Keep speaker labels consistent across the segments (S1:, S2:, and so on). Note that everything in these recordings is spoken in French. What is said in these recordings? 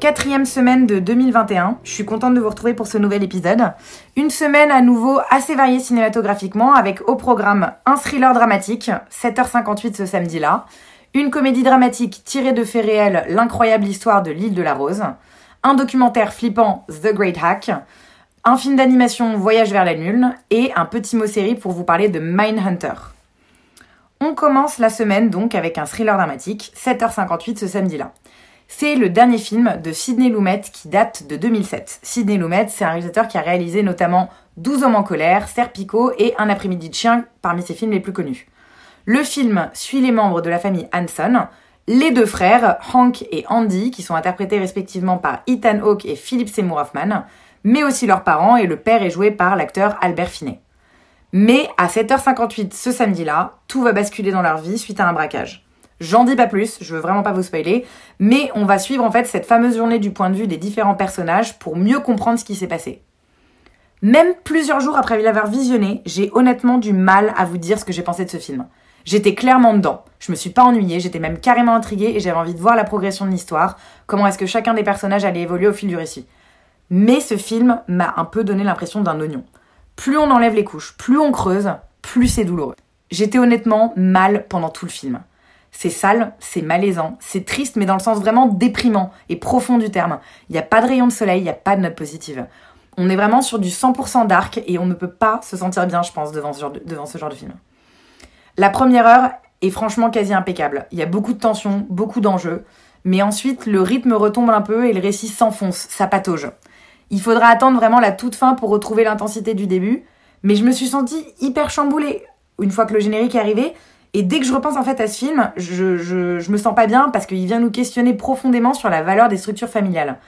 S1: Quatrième semaine de 2021, je suis contente de vous retrouver pour ce nouvel épisode. Une semaine à nouveau assez variée cinématographiquement avec au programme un thriller dramatique, 7h58 ce samedi-là, une comédie dramatique tirée de faits réels, l'incroyable histoire de l'île de la Rose, un documentaire flippant, The Great Hack, un film d'animation Voyage vers la Lune et un petit mot série pour vous parler de Mindhunter. On commence la semaine donc avec un thriller dramatique, 7h58 ce samedi-là. C'est le dernier film de Sidney Lumet qui date de 2007. Sidney Lumet, c'est un réalisateur qui a réalisé notamment 12 hommes en colère, Serpico et Un après-midi de chien parmi ses films les plus connus. Le film suit les membres de la famille Hanson, les deux frères, Hank et Andy, qui sont interprétés respectivement par Ethan Hawke et Philip Seymour Hoffman, mais aussi leurs parents et le père est joué par l'acteur Albert Finney. Mais à 7h58 ce samedi-là, tout va basculer dans leur vie suite à un braquage. J'en dis pas plus, je veux vraiment pas vous spoiler, mais on va suivre en fait cette fameuse journée du point de vue des différents personnages pour mieux comprendre ce qui s'est passé. Même plusieurs jours après l'avoir visionné, j'ai honnêtement du mal à vous dire ce que j'ai pensé de ce film. J'étais clairement dedans, je me suis pas ennuyée, j'étais même carrément intriguée et j'avais envie de voir la progression de l'histoire, comment est-ce que chacun des personnages allait évoluer au fil du récit. Mais ce film m'a un peu donné l'impression d'un oignon. Plus on enlève les couches, plus on creuse, plus c'est douloureux. J'étais honnêtement mal pendant tout le film. C'est sale, c'est malaisant, c'est triste, mais dans le sens vraiment déprimant et profond du terme. Il n'y a pas de rayon de soleil, il n'y a pas de note positive. On est vraiment sur du 100% dark et on ne peut pas se sentir bien, je pense, devant ce genre de, film. La première heure est franchement quasi impeccable. Il y a beaucoup de tension, beaucoup d'enjeux, mais ensuite le rythme retombe un peu et le récit s'enfonce, ça patauge. Il faudra attendre vraiment la toute fin pour retrouver l'intensité du début, mais je me suis sentie hyper chamboulée une fois que le générique est arrivé. Et dès que je repense en fait à ce film, je, je, me sens pas bien parce qu'il vient nous questionner profondément sur la valeur des structures familiales.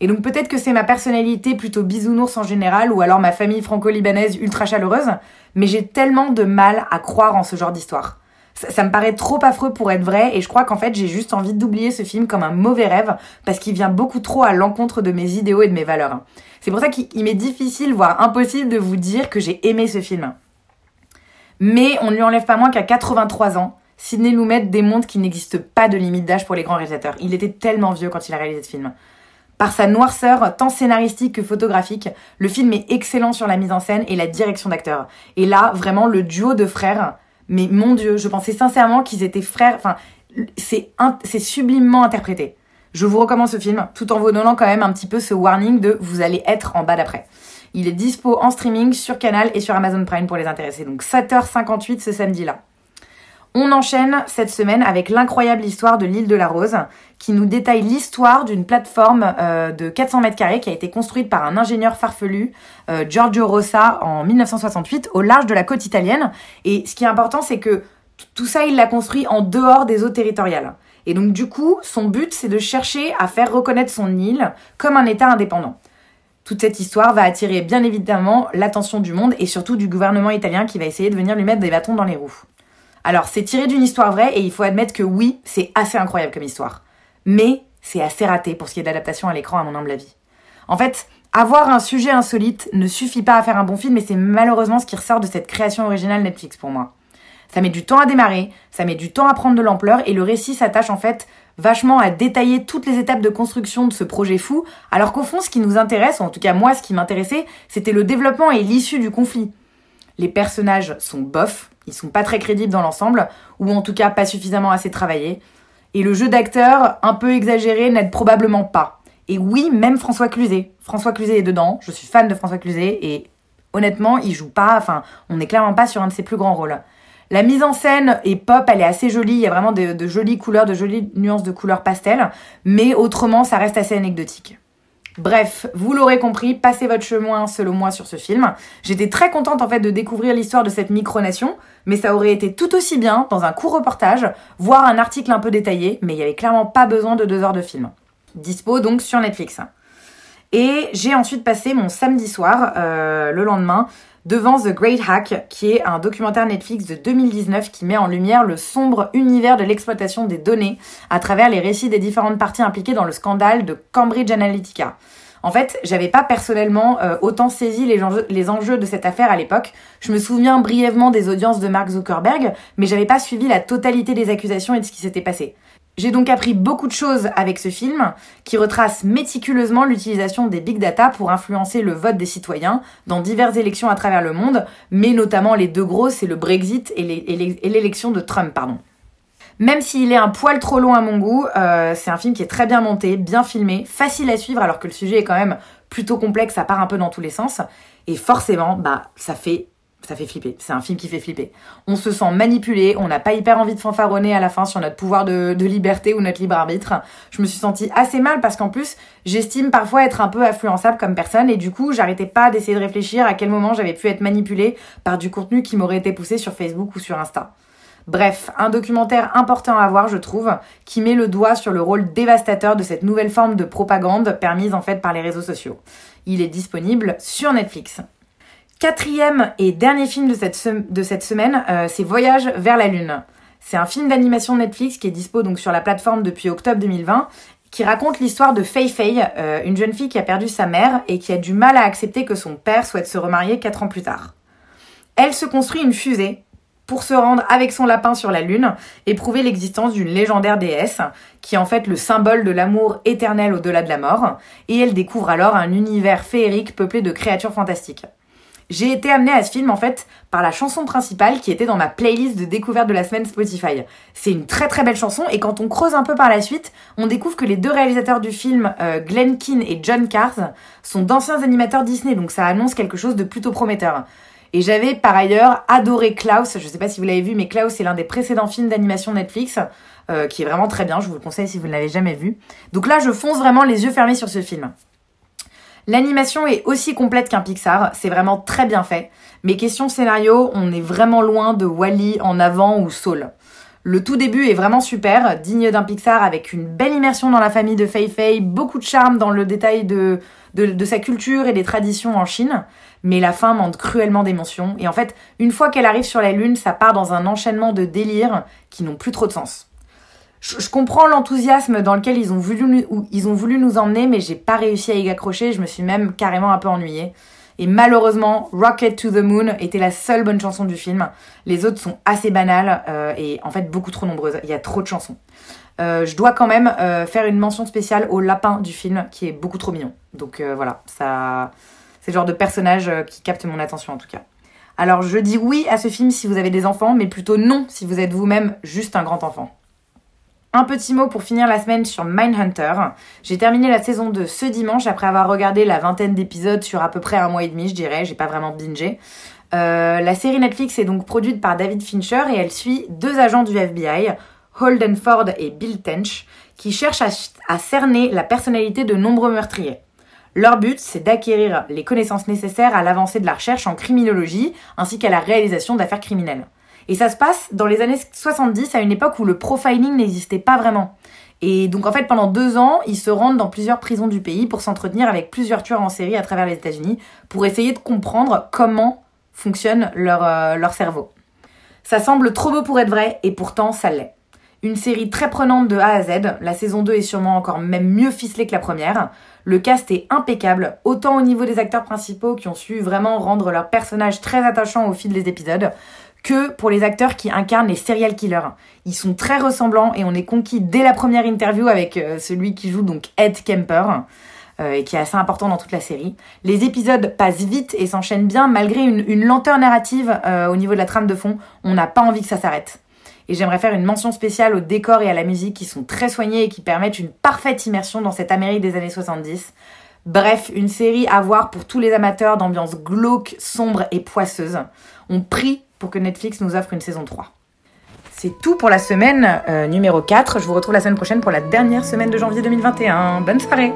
S1: Et donc peut-être que c'est ma personnalité plutôt bisounours en général, ou alors ma famille franco-libanaise ultra chaleureuse, mais j'ai tellement de mal à croire en ce genre d'histoire. Ça, ça, me paraît trop affreux pour être vrai, et je crois qu'en fait j'ai juste envie d'oublier ce film comme un mauvais rêve, parce qu'il vient beaucoup trop à l'encontre de mes idéaux et de mes valeurs. C'est pour ça qu'il m'est difficile, voire impossible de vous dire que j'ai aimé ce film. Mais on ne lui enlève pas moins qu'à 83 ans, Sidney Lumet démontre qu'il n'existe pas de limite d'âge pour les grands réalisateurs. Il était tellement vieux quand il a réalisé ce film. Par sa noirceur, tant scénaristique que photographique, le film est excellent sur la mise en scène et la direction d'acteurs. Et là, vraiment, le duo de frères, mais mon dieu, je pensais sincèrement qu'ils étaient frères, enfin, c'est, sublimement interprété. Je vous recommande ce film, tout en vous donnant quand même un petit peu ce warning de vous allez être en bas d'après. Il est dispo en streaming sur Canal et sur Amazon Prime pour les intéressés. Donc 7h58 ce samedi-là. On enchaîne cette semaine avec l'incroyable histoire de l'île de la Rose, qui nous détaille l'histoire d'une plateforme euh, de 400 mètres carrés qui a été construite par un ingénieur farfelu, euh, Giorgio Rossa, en 1968, au large de la côte italienne. Et ce qui est important, c'est que tout ça, il l'a construit en dehors des eaux territoriales. Et donc du coup, son but, c'est de chercher à faire reconnaître son île comme un État indépendant. Toute cette histoire va attirer bien évidemment l'attention du monde et surtout du gouvernement italien qui va essayer de venir lui mettre des bâtons dans les roues. Alors, c'est tiré d'une histoire vraie et il faut admettre que oui, c'est assez incroyable comme histoire. Mais c'est assez raté pour ce qui est d'adaptation à l'écran, à mon humble avis. En fait, avoir un sujet insolite ne suffit pas à faire un bon film et c'est malheureusement ce qui ressort de cette création originale Netflix pour moi. Ça met du temps à démarrer, ça met du temps à prendre de l'ampleur et le récit s'attache en fait vachement à détailler toutes les étapes de construction de ce projet fou, alors qu'au fond ce qui nous intéresse, en tout cas moi ce qui m'intéressait, c'était le développement et l'issue du conflit. Les personnages sont bofs, ils sont pas très crédibles dans l'ensemble, ou en tout cas pas suffisamment assez travaillés. Et le jeu d'acteur, un peu exagéré, n'aide probablement pas. Et oui, même François Cluzet. François Cluzet est dedans, je suis fan de François Cluzet, et honnêtement, il joue pas, enfin, on n'est clairement pas sur un de ses plus grands rôles. La mise en scène est pop, elle est assez jolie, il y a vraiment de, jolies couleurs, de jolies nuances de couleurs pastel, mais autrement, ça reste assez anecdotique. Bref, vous l'aurez compris, passez votre chemin selon moi sur ce film. J'étais très contente en fait de découvrir l'histoire de cette micronation, mais ça aurait été tout aussi bien dans un court reportage, voire un article un peu détaillé, mais il y avait clairement pas besoin de deux heures de film. dispo donc sur Netflix. Et j'ai ensuite passé mon samedi soir, euh, le lendemain, devant The Great Hack, qui est un documentaire Netflix de 2019 qui met en lumière le sombre univers de l'exploitation des données à travers les récits des différentes parties impliquées dans le scandale de Cambridge Analytica. En fait, j'avais pas personnellement euh, autant saisi les enjeux, les enjeux de cette affaire à l'époque. Je me souviens brièvement des audiences de Mark Zuckerberg, mais j'avais pas suivi la totalité des accusations et de ce qui s'était passé. J'ai donc appris beaucoup de choses avec ce film qui retrace méticuleusement l'utilisation des big data pour influencer le vote des citoyens dans diverses élections à travers le monde, mais notamment les deux gros, c'est le Brexit et l'élection de Trump, pardon. Même s'il est un poil trop long à mon goût, euh, c'est un film qui est très bien monté, bien filmé, facile à suivre alors que le sujet est quand même plutôt complexe, ça part un peu dans tous les sens. Et forcément, bah, ça fait ça fait flipper. C'est un film qui fait flipper. On se sent manipulé, on n'a pas hyper envie de fanfaronner à la fin sur notre pouvoir de, liberté ou notre libre arbitre. Je me suis sentie assez mal parce qu'en plus, j'estime parfois être un peu influençable comme personne et du coup, j'arrêtais pas d'essayer de réfléchir à quel moment j'avais pu être manipulée par du contenu qui m'aurait été poussé sur Facebook ou sur Insta. Bref, un documentaire important à voir, je trouve, qui met le doigt sur le rôle dévastateur de cette nouvelle forme de propagande permise en fait par les réseaux sociaux. Il est disponible sur Netflix. Quatrième et dernier film de cette, semaine, euh, c'est Voyage vers la Lune. C'est un film d'animation Netflix qui est dispo donc sur la plateforme depuis octobre 2020 qui raconte l'histoire de Fei Fei, euh, une jeune fille qui a perdu sa mère et qui a du mal à accepter que son père souhaite se remarier quatre ans plus tard. Elle se construit une fusée pour se rendre avec son lapin sur la Lune et prouver l'existence d'une légendaire déesse, qui est en fait le symbole de l'amour éternel au-delà de la mort, et elle découvre alors un univers féerique peuplé de créatures fantastiques. J'ai été amenée à ce film en fait par la chanson principale qui était dans ma playlist de découverte de la semaine Spotify. C'est une très très belle chanson et quand on creuse un peu par la suite, on découvre que les deux réalisateurs du film, euh, Glenn Keane et John Cars, sont d'anciens animateurs Disney, donc ça annonce quelque chose de plutôt prometteur. Et j'avais par ailleurs adoré Klaus, je sais pas si vous l'avez vu, mais Klaus c'est l'un des précédents films d'animation Netflix, euh, qui est vraiment très bien, je vous le conseille si vous ne l'avez jamais vu. Donc là je fonce vraiment les yeux fermés sur ce film. L'animation est aussi complète qu'un Pixar, c'est vraiment très bien fait. Mais question scénario, on est vraiment loin de Wally en avant ou Soul. Le tout début est vraiment super, digne d'un Pixar avec une belle immersion dans la famille de Fei Fei, beaucoup de charme dans le détail de sa culture et des traditions en Chine. Mais la fin manque cruellement d'émotion. Et en fait, une fois qu'elle arrive sur la Lune, ça part dans un enchaînement de délires qui n'ont plus trop de sens je, comprends l'enthousiasme dans lequel ils ont voulu, nous emmener, mais j'ai pas réussi à y accrocher. Je me suis même carrément un peu ennuyée. Et malheureusement, Rocket to the Moon était la seule bonne chanson du film. Les autres sont assez banales euh, et en fait beaucoup trop nombreuses. Il y a trop de chansons. Euh, je dois quand même euh, faire une mention spéciale au lapin du film qui est beaucoup trop mignon. Donc voilà, ça, c'est le genre de personnage qui capte mon attention en tout cas. Alors je dis oui à ce film si vous avez des enfants, mais plutôt non si vous êtes vous-même juste un grand enfant. Un petit mot pour finir la semaine sur Mindhunter. J'ai terminé la saison 2 ce dimanche après avoir regardé la vingtaine d'épisodes sur à peu près un mois et demi, je dirais. J'ai pas vraiment bingé. Euh, la série Netflix est donc produite par David Fincher et elle suit deux agents du FBI, Holden Ford et Bill Tench, qui cherchent à cerner la personnalité de nombreux meurtriers. Leur but, c'est d'acquérir les connaissances nécessaires à l'avancée de la recherche en criminologie ainsi qu'à la réalisation d'affaires criminelles. Et ça se passe dans les années 70, à une époque où le profiling n'existait pas vraiment. Et donc en fait, pendant deux ans, ils se rendent dans plusieurs prisons du pays pour s'entretenir avec plusieurs tueurs en série à travers les États-Unis, pour essayer de comprendre comment fonctionne leur, euh, cerveau. Ça semble trop beau pour être vrai, et pourtant ça l'est. Une série très prenante de A à Z, la saison 2 est sûrement encore même mieux ficelée que la première. Le cast est impeccable, autant au niveau des acteurs principaux qui ont su vraiment rendre leur personnage très attachant au fil des épisodes, que pour les acteurs qui incarnent les serial killers. Ils sont très ressemblants et on est conquis dès la première interview avec euh, celui qui joue donc Ed Kemper. Euh, et qui est assez important dans toute la série. Les épisodes passent vite et s'enchaînent bien malgré une, lenteur narrative euh, au niveau de la trame de fond. On n'a pas envie que ça s'arrête. Et j'aimerais faire une mention spéciale au décor et à la musique qui sont très soignés et qui permettent une parfaite immersion dans cette Amérique des années 70. Bref, une série à voir pour tous les amateurs d'ambiance glauque, sombre et poisseuse. On prie pour que Netflix nous offre une saison 3. C'est tout pour la semaine euh, numéro 4. Je vous retrouve la semaine prochaine pour la dernière semaine de janvier 2021. Bonne soirée